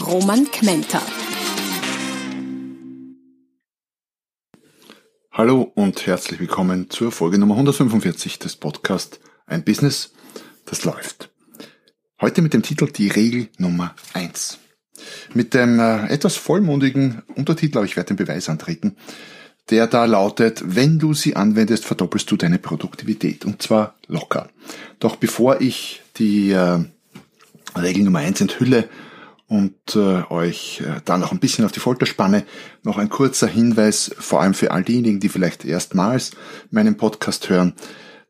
Roman Kmenter. Hallo und herzlich willkommen zur Folge Nummer 145 des Podcasts Ein Business, das läuft. Heute mit dem Titel Die Regel Nummer 1. Mit dem äh, etwas vollmundigen Untertitel, aber ich werde den Beweis antreten, der da lautet, wenn du sie anwendest, verdoppelst du deine Produktivität und zwar locker. Doch bevor ich die äh, Regel Nummer 1 enthülle, und äh, euch äh, da noch ein bisschen auf die Folter spanne, noch ein kurzer Hinweis, vor allem für all diejenigen, die vielleicht erstmals meinen Podcast hören.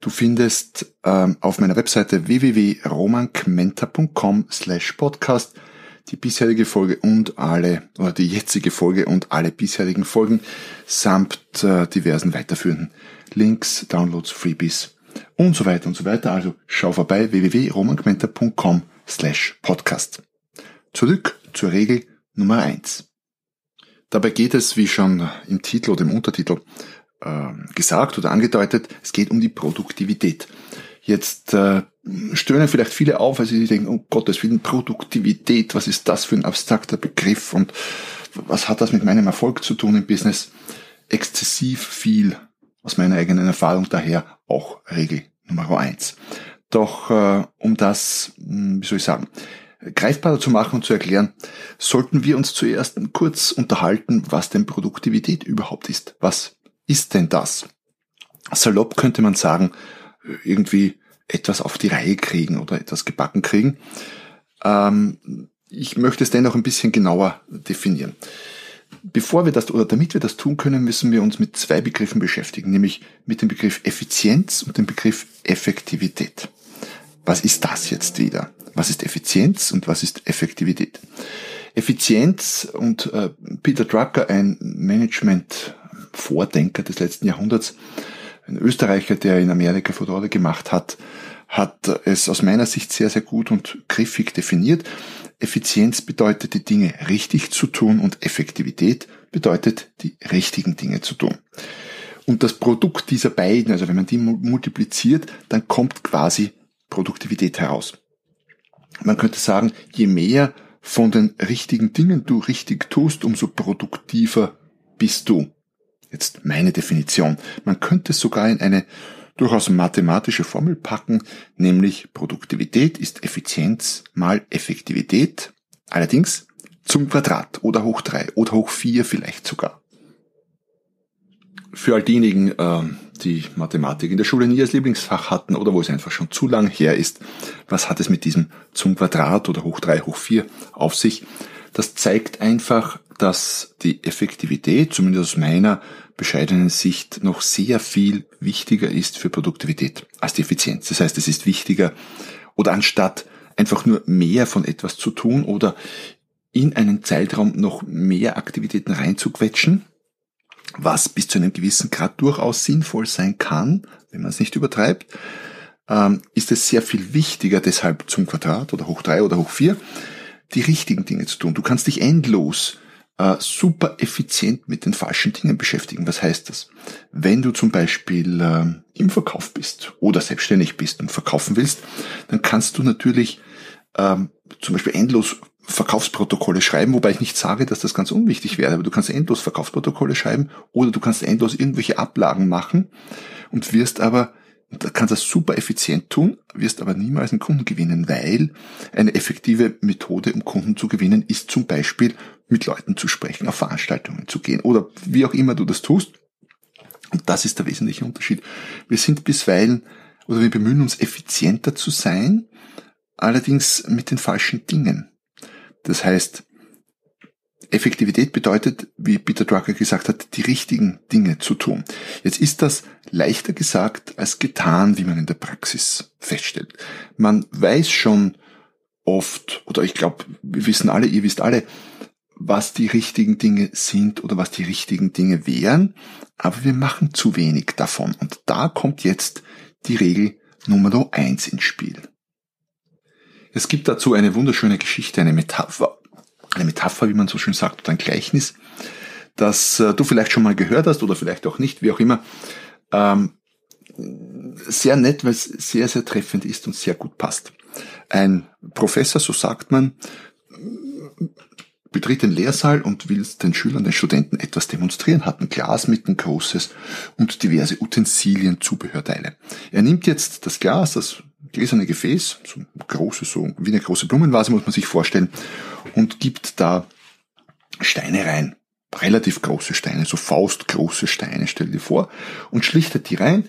Du findest ähm, auf meiner Webseite www.romankmenta.com slash podcast die bisherige Folge und alle, oder die jetzige Folge und alle bisherigen Folgen samt äh, diversen weiterführenden Links, Downloads, Freebies und so weiter und so weiter. Also schau vorbei www.romankmenta.com slash podcast. Zurück zur Regel Nummer eins. Dabei geht es, wie schon im Titel oder im Untertitel äh, gesagt oder angedeutet, es geht um die Produktivität. Jetzt äh, stöhnen vielleicht viele auf, weil sie denken, oh Gott, das Willen, Produktivität, was ist das für ein abstrakter Begriff und was hat das mit meinem Erfolg zu tun im Business? Exzessiv viel aus meiner eigenen Erfahrung, daher auch Regel Nummer eins. Doch äh, um das, hm, wie soll ich sagen, greifbarer zu machen und zu erklären, sollten wir uns zuerst kurz unterhalten, was denn Produktivität überhaupt ist. Was ist denn das? Salopp könnte man sagen, irgendwie etwas auf die Reihe kriegen oder etwas gebacken kriegen. Ähm, ich möchte es dennoch ein bisschen genauer definieren. Bevor wir das oder damit wir das tun können, müssen wir uns mit zwei Begriffen beschäftigen, nämlich mit dem Begriff Effizienz und dem Begriff Effektivität. Was ist das jetzt wieder? Was ist Effizienz und was ist Effektivität? Effizienz und äh, Peter Drucker, ein Management-Vordenker des letzten Jahrhunderts, ein Österreicher, der in Amerika Furore gemacht hat, hat es aus meiner Sicht sehr, sehr gut und griffig definiert. Effizienz bedeutet, die Dinge richtig zu tun und Effektivität bedeutet, die richtigen Dinge zu tun. Und das Produkt dieser beiden, also wenn man die multipliziert, dann kommt quasi Produktivität heraus. Man könnte sagen, je mehr von den richtigen Dingen du richtig tust, umso produktiver bist du. Jetzt meine Definition. Man könnte es sogar in eine durchaus mathematische Formel packen, nämlich Produktivität ist Effizienz mal Effektivität, allerdings zum Quadrat oder hoch drei oder hoch vier vielleicht sogar. Für all diejenigen, ähm, die Mathematik in der Schule nie als Lieblingsfach hatten oder wo es einfach schon zu lang her ist. Was hat es mit diesem zum Quadrat oder hoch drei, hoch vier auf sich? Das zeigt einfach, dass die Effektivität, zumindest aus meiner bescheidenen Sicht, noch sehr viel wichtiger ist für Produktivität als die Effizienz. Das heißt, es ist wichtiger oder anstatt einfach nur mehr von etwas zu tun oder in einen Zeitraum noch mehr Aktivitäten reinzuquetschen, was bis zu einem gewissen Grad durchaus sinnvoll sein kann, wenn man es nicht übertreibt, ähm, ist es sehr viel wichtiger, deshalb zum Quadrat oder hoch drei oder hoch vier, die richtigen Dinge zu tun. Du kannst dich endlos äh, super effizient mit den falschen Dingen beschäftigen. Was heißt das? Wenn du zum Beispiel äh, im Verkauf bist oder selbstständig bist und verkaufen willst, dann kannst du natürlich ähm, zum Beispiel endlos Verkaufsprotokolle schreiben, wobei ich nicht sage, dass das ganz unwichtig wäre, aber du kannst endlos Verkaufsprotokolle schreiben oder du kannst endlos irgendwelche Ablagen machen und wirst aber, kannst das super effizient tun, wirst aber niemals einen Kunden gewinnen, weil eine effektive Methode, um Kunden zu gewinnen, ist zum Beispiel mit Leuten zu sprechen, auf Veranstaltungen zu gehen oder wie auch immer du das tust. Und das ist der wesentliche Unterschied. Wir sind bisweilen oder wir bemühen uns effizienter zu sein, allerdings mit den falschen Dingen. Das heißt, Effektivität bedeutet, wie Peter Drucker gesagt hat, die richtigen Dinge zu tun. Jetzt ist das leichter gesagt als getan, wie man in der Praxis feststellt. Man weiß schon oft, oder ich glaube, wir wissen alle, ihr wisst alle, was die richtigen Dinge sind oder was die richtigen Dinge wären, aber wir machen zu wenig davon. Und da kommt jetzt die Regel Nummer eins ins Spiel. Es gibt dazu eine wunderschöne Geschichte, eine Metapher, eine Metapher, wie man so schön sagt, oder ein Gleichnis, das äh, du vielleicht schon mal gehört hast oder vielleicht auch nicht, wie auch immer. Ähm, sehr nett, weil es sehr, sehr treffend ist und sehr gut passt. Ein Professor, so sagt man, betritt den Lehrsaal und will den Schülern, den Studenten etwas demonstrieren, hat ein Glas mit ein großes und diverse Utensilien, Zubehörteile. Er nimmt jetzt das Glas, das gläserne Gefäß, so große, so wie eine große Blumenvase muss man sich vorstellen, und gibt da Steine rein. Relativ große Steine, so faustgroße Steine, stell dir vor, und schlichtet die rein,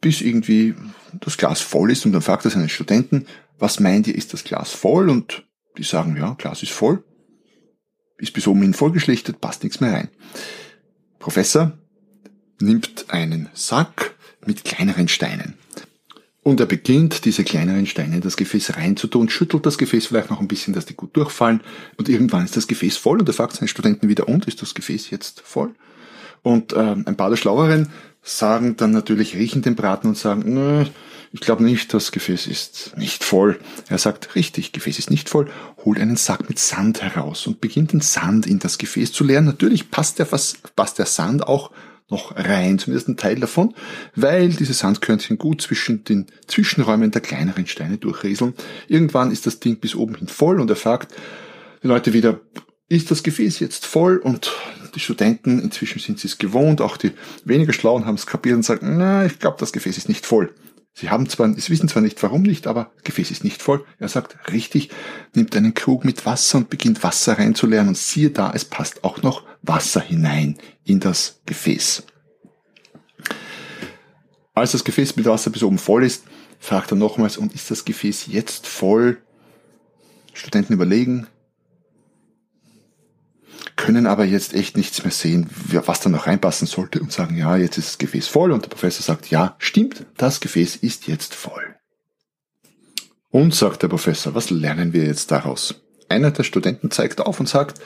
bis irgendwie das Glas voll ist und dann fragt er seinen Studenten, was meint ihr, ist das Glas voll? Und die sagen, ja, Glas ist voll ist bis oben hin vollgeschlichtet, passt nichts mehr rein. Professor nimmt einen Sack mit kleineren Steinen. Und er beginnt, diese kleineren Steine in das Gefäß reinzutun, schüttelt das Gefäß vielleicht noch ein bisschen, dass die gut durchfallen. Und irgendwann ist das Gefäß voll und er fragt seine Studenten wieder, und ist das Gefäß jetzt voll? Und äh, ein paar der Schlaueren sagen dann natürlich, riechen den Braten und sagen, ich glaube nicht, das Gefäß ist nicht voll. Er sagt, richtig, Gefäß ist nicht voll, holt einen Sack mit Sand heraus und beginnt den Sand in das Gefäß zu leeren. Natürlich passt der, passt der Sand auch noch rein, zumindest ein Teil davon, weil diese Sandkörnchen gut zwischen den Zwischenräumen der kleineren Steine durchrieseln. Irgendwann ist das Ding bis oben hin voll und er fragt die Leute wieder, ist das Gefäß jetzt voll? Und die Studenten, inzwischen sind sie es gewohnt, auch die weniger Schlauen haben es kapiert und sagen, na, ich glaube, das Gefäß ist nicht voll. Sie haben zwar, sie wissen zwar nicht warum nicht, aber Gefäß ist nicht voll. Er sagt, richtig, nimmt einen Krug mit Wasser und beginnt Wasser reinzuleeren und siehe da, es passt auch noch Wasser hinein in das Gefäß. Als das Gefäß mit Wasser bis oben voll ist, fragt er nochmals, und ist das Gefäß jetzt voll? Studenten überlegen, können aber jetzt echt nichts mehr sehen, was da noch reinpassen sollte und sagen, ja, jetzt ist das Gefäß voll und der Professor sagt, ja, stimmt, das Gefäß ist jetzt voll. Und sagt der Professor, was lernen wir jetzt daraus? Einer der Studenten zeigt auf und sagt,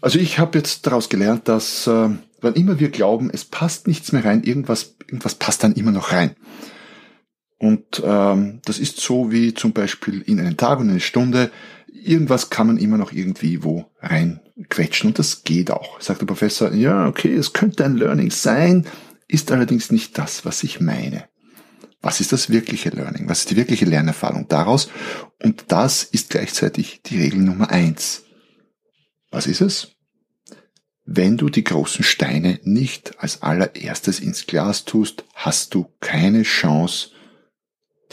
also ich habe jetzt daraus gelernt, dass äh, wann immer wir glauben, es passt nichts mehr rein, irgendwas, irgendwas passt dann immer noch rein. Und ähm, das ist so wie zum Beispiel in einen Tag und eine Stunde. Irgendwas kann man immer noch irgendwie wo reinquetschen und das geht auch. Sagt der Professor, ja, okay, es könnte ein Learning sein, ist allerdings nicht das, was ich meine. Was ist das wirkliche Learning? Was ist die wirkliche Lernerfahrung daraus? Und das ist gleichzeitig die Regel Nummer eins. Was ist es? Wenn du die großen Steine nicht als allererstes ins Glas tust, hast du keine Chance,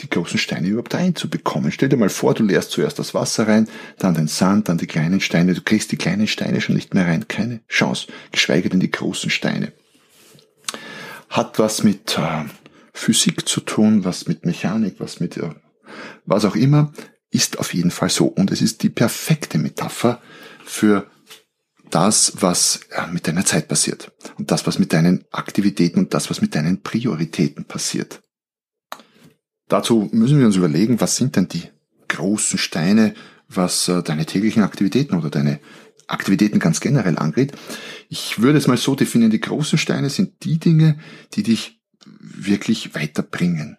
die großen Steine überhaupt reinzubekommen. Stell dir mal vor, du leerst zuerst das Wasser rein, dann den Sand, dann die kleinen Steine. Du kriegst die kleinen Steine schon nicht mehr rein. Keine Chance. Geschweige denn die großen Steine. Hat was mit äh, Physik zu tun, was mit Mechanik, was mit äh, was auch immer. Ist auf jeden Fall so. Und es ist die perfekte Metapher für das, was äh, mit deiner Zeit passiert. Und das, was mit deinen Aktivitäten und das, was mit deinen Prioritäten passiert. Dazu müssen wir uns überlegen, was sind denn die großen Steine, was äh, deine täglichen Aktivitäten oder deine Aktivitäten ganz generell angeht. Ich würde es mal so definieren, die großen Steine sind die Dinge, die dich wirklich weiterbringen.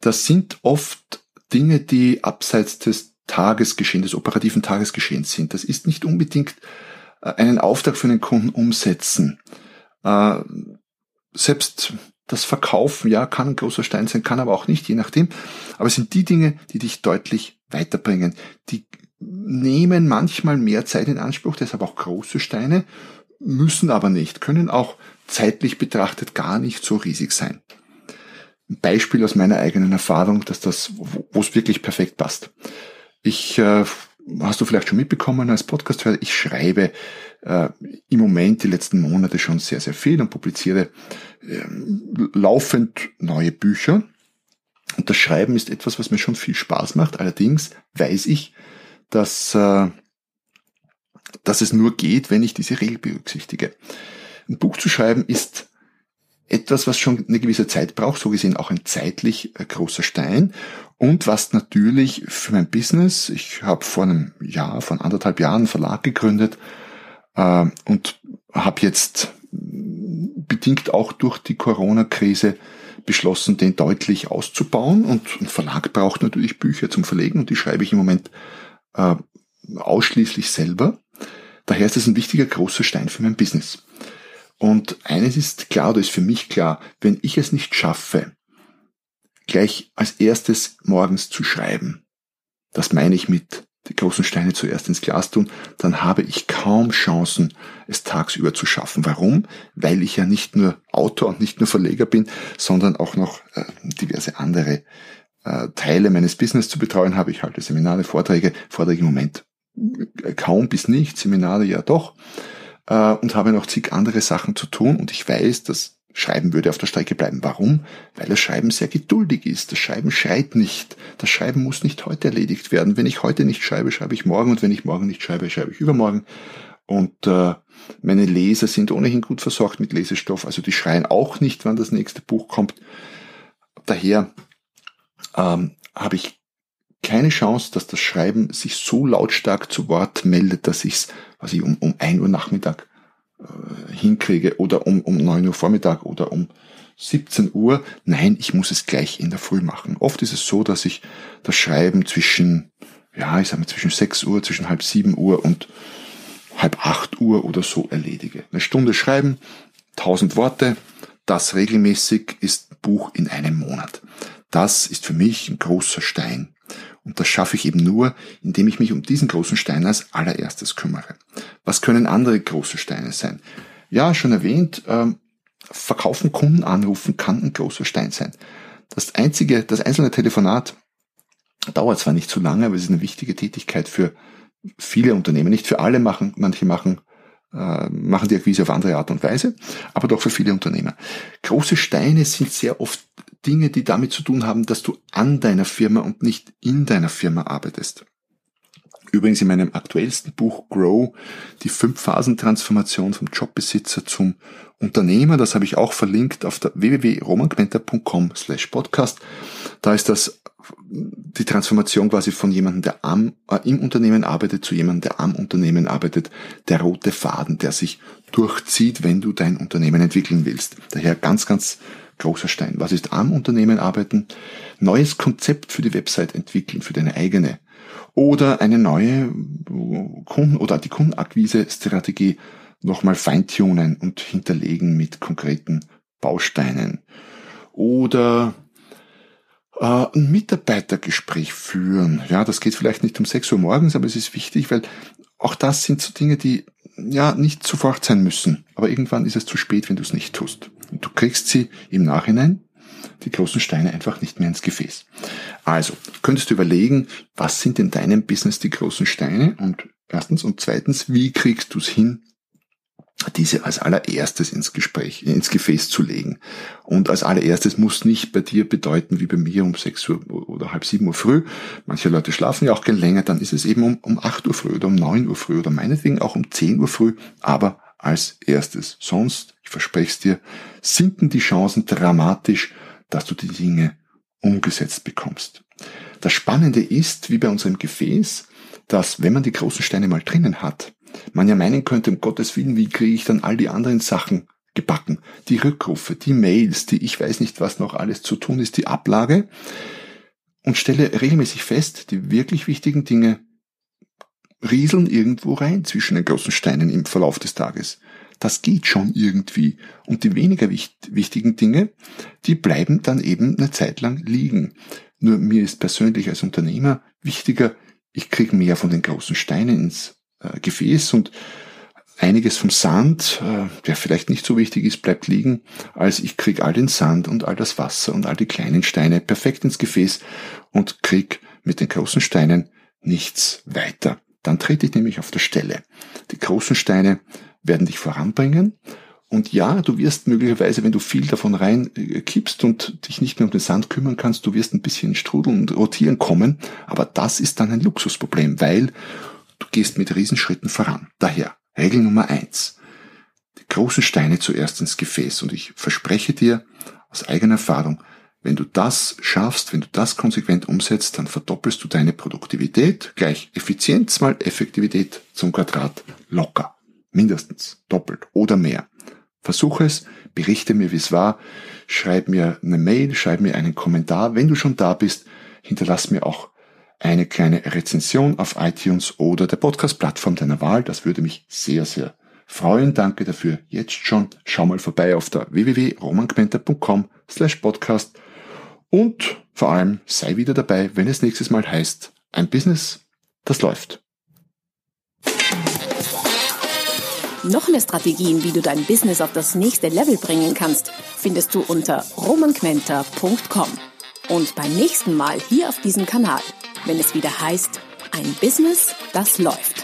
Das sind oft Dinge, die abseits des Tagesgeschehens, des operativen Tagesgeschehens sind. Das ist nicht unbedingt äh, einen Auftrag für einen Kunden umsetzen. Äh, selbst das Verkaufen, ja, kann ein großer Stein sein, kann aber auch nicht, je nachdem. Aber es sind die Dinge, die dich deutlich weiterbringen. Die nehmen manchmal mehr Zeit in Anspruch, deshalb auch große Steine, müssen aber nicht, können auch zeitlich betrachtet gar nicht so riesig sein. Ein Beispiel aus meiner eigenen Erfahrung, dass das, wo es wirklich perfekt passt. Ich, äh, hast du vielleicht schon mitbekommen als Podcast-Hörer, ich schreibe äh, im Moment die letzten Monate schon sehr, sehr viel und publiziere äh, laufend neue Bücher. Und das Schreiben ist etwas, was mir schon viel Spaß macht. Allerdings weiß ich, dass, äh, dass es nur geht, wenn ich diese Regel berücksichtige. Ein Buch zu schreiben ist etwas, was schon eine gewisse Zeit braucht, so gesehen auch ein zeitlich äh, großer Stein und was natürlich für mein Business, ich habe vor einem Jahr, vor anderthalb Jahren einen Verlag gegründet äh, und habe jetzt bedingt auch durch die Corona-Krise beschlossen, den deutlich auszubauen und ein Verlag braucht natürlich Bücher zum Verlegen und die schreibe ich im Moment äh, ausschließlich selber. Daher ist es ein wichtiger großer Stein für mein Business. Und eines ist klar, oder ist für mich klar, wenn ich es nicht schaffe, gleich als erstes morgens zu schreiben, das meine ich mit die großen Steine zuerst ins Glas tun, dann habe ich kaum Chancen, es tagsüber zu schaffen. Warum? Weil ich ja nicht nur Autor und nicht nur Verleger bin, sondern auch noch äh, diverse andere äh, Teile meines Business zu betreuen habe. Ich halte Seminare, Vorträge, Vorträge im Moment kaum bis nicht, Seminare ja doch, äh, und habe noch zig andere Sachen zu tun und ich weiß, dass Schreiben würde auf der Strecke bleiben. Warum? Weil das Schreiben sehr geduldig ist. Das Schreiben schreit nicht. Das Schreiben muss nicht heute erledigt werden. Wenn ich heute nicht schreibe, schreibe ich morgen und wenn ich morgen nicht schreibe, schreibe ich übermorgen. Und äh, meine Leser sind ohnehin gut versorgt mit Lesestoff, also die schreien auch nicht, wann das nächste Buch kommt. Daher ähm, habe ich keine Chance, dass das Schreiben sich so lautstark zu Wort meldet, dass ich es was ich um, um ein Uhr Nachmittag äh, hinkriege oder um, um neun Uhr Vormittag oder um 17 Uhr. Nein, ich muss es gleich in der Früh machen. Oft ist es so, dass ich das Schreiben zwischen, ja, ich sage mal zwischen 6 Uhr, zwischen halb sieben Uhr und halb acht Uhr oder so erledige. Eine Stunde schreiben, 1000 Worte, das regelmäßig ist Buch in einem Monat. Das ist für mich ein großer Stein. Und das schaffe ich eben nur, indem ich mich um diesen großen Stein als allererstes kümmere. Was können andere große Steine sein? Ja, schon erwähnt, ähm, verkaufen, Kunden anrufen kann ein großer Stein sein. Das einzige, das einzelne Telefonat dauert zwar nicht so lange, aber es ist eine wichtige Tätigkeit für viele Unternehmen. Nicht für alle machen, manche machen äh, machen die Akquise auf andere Art und Weise, aber doch für viele Unternehmer. Große Steine sind sehr oft Dinge, die damit zu tun haben, dass du an deiner Firma und nicht in deiner Firma arbeitest. Übrigens in meinem aktuellsten Buch Grow, die Fünf-Phasen-Transformation vom Jobbesitzer zum Unternehmer, das habe ich auch verlinkt auf der www.romangmenta.com slash podcast. Da ist das die Transformation quasi von jemandem, der am, äh, im Unternehmen arbeitet, zu jemandem, der am Unternehmen arbeitet, der rote Faden, der sich durchzieht, wenn du dein Unternehmen entwickeln willst. Daher ganz, ganz großer Stein. Was ist am Unternehmen arbeiten? Neues Konzept für die Website entwickeln, für deine eigene. Oder eine neue Kunden- oder die Kundenakquise-Strategie nochmal feintunen und hinterlegen mit konkreten Bausteinen. Oder äh, ein Mitarbeitergespräch führen. Ja, das geht vielleicht nicht um 6 Uhr morgens, aber es ist wichtig, weil auch das sind so Dinge, die ja nicht sofort sein müssen. Aber irgendwann ist es zu spät, wenn du es nicht tust. Du kriegst sie im Nachhinein, die großen Steine, einfach nicht mehr ins Gefäß. Also, könntest du überlegen, was sind in deinem Business die großen Steine? Und erstens und zweitens, wie kriegst du es hin, diese als allererstes ins Gespräch, ins Gefäß zu legen. Und als allererstes muss nicht bei dir bedeuten, wie bei mir um 6 Uhr oder halb 7 Uhr früh. Manche Leute schlafen ja auch gern länger, dann ist es eben um, um 8 Uhr früh oder um 9 Uhr früh oder meinetwegen auch um 10 Uhr früh, aber als erstes. Sonst, ich verspreche es dir, sinken die Chancen dramatisch, dass du die Dinge umgesetzt bekommst. Das Spannende ist, wie bei unserem Gefäß, dass wenn man die großen Steine mal drinnen hat, man ja meinen könnte, um Gottes Willen, wie kriege ich dann all die anderen Sachen gebacken? Die Rückrufe, die Mails, die ich weiß nicht, was noch alles zu tun ist, die Ablage und stelle regelmäßig fest, die wirklich wichtigen Dinge rieseln irgendwo rein zwischen den großen Steinen im Verlauf des Tages. Das geht schon irgendwie. Und die weniger wichtigen Dinge, die bleiben dann eben eine Zeit lang liegen. Nur mir ist persönlich als Unternehmer wichtiger, ich kriege mehr von den großen Steinen ins äh, Gefäß und einiges vom Sand, äh, der vielleicht nicht so wichtig ist, bleibt liegen, als ich krieg all den Sand und all das Wasser und all die kleinen Steine perfekt ins Gefäß und krieg mit den großen Steinen nichts weiter. Dann trete ich nämlich auf der Stelle. Die großen Steine werden dich voranbringen. Und ja, du wirst möglicherweise, wenn du viel davon rein äh, kippst und dich nicht mehr um den Sand kümmern kannst, du wirst ein bisschen strudeln und rotieren kommen. Aber das ist dann ein Luxusproblem, weil Du gehst mit Riesenschritten voran. Daher, Regel Nummer eins. die großen Steine zuerst ins Gefäß. Und ich verspreche dir aus eigener Erfahrung, wenn du das schaffst, wenn du das konsequent umsetzt, dann verdoppelst du deine Produktivität gleich Effizienz mal Effektivität zum Quadrat locker. Mindestens doppelt oder mehr. Versuche es, berichte mir, wie es war, schreib mir eine Mail, schreib mir einen Kommentar. Wenn du schon da bist, hinterlass mir auch eine kleine Rezension auf iTunes oder der Podcast-Plattform deiner Wahl. Das würde mich sehr, sehr freuen. Danke dafür jetzt schon. Schau mal vorbei auf der www.romangmenta.com slash podcast und vor allem sei wieder dabei, wenn es nächstes Mal heißt, ein Business, das läuft. Noch mehr Strategien, wie du dein Business auf das nächste Level bringen kannst, findest du unter romanquenter.com. Und beim nächsten Mal hier auf diesem Kanal, wenn es wieder heißt, ein Business, das läuft.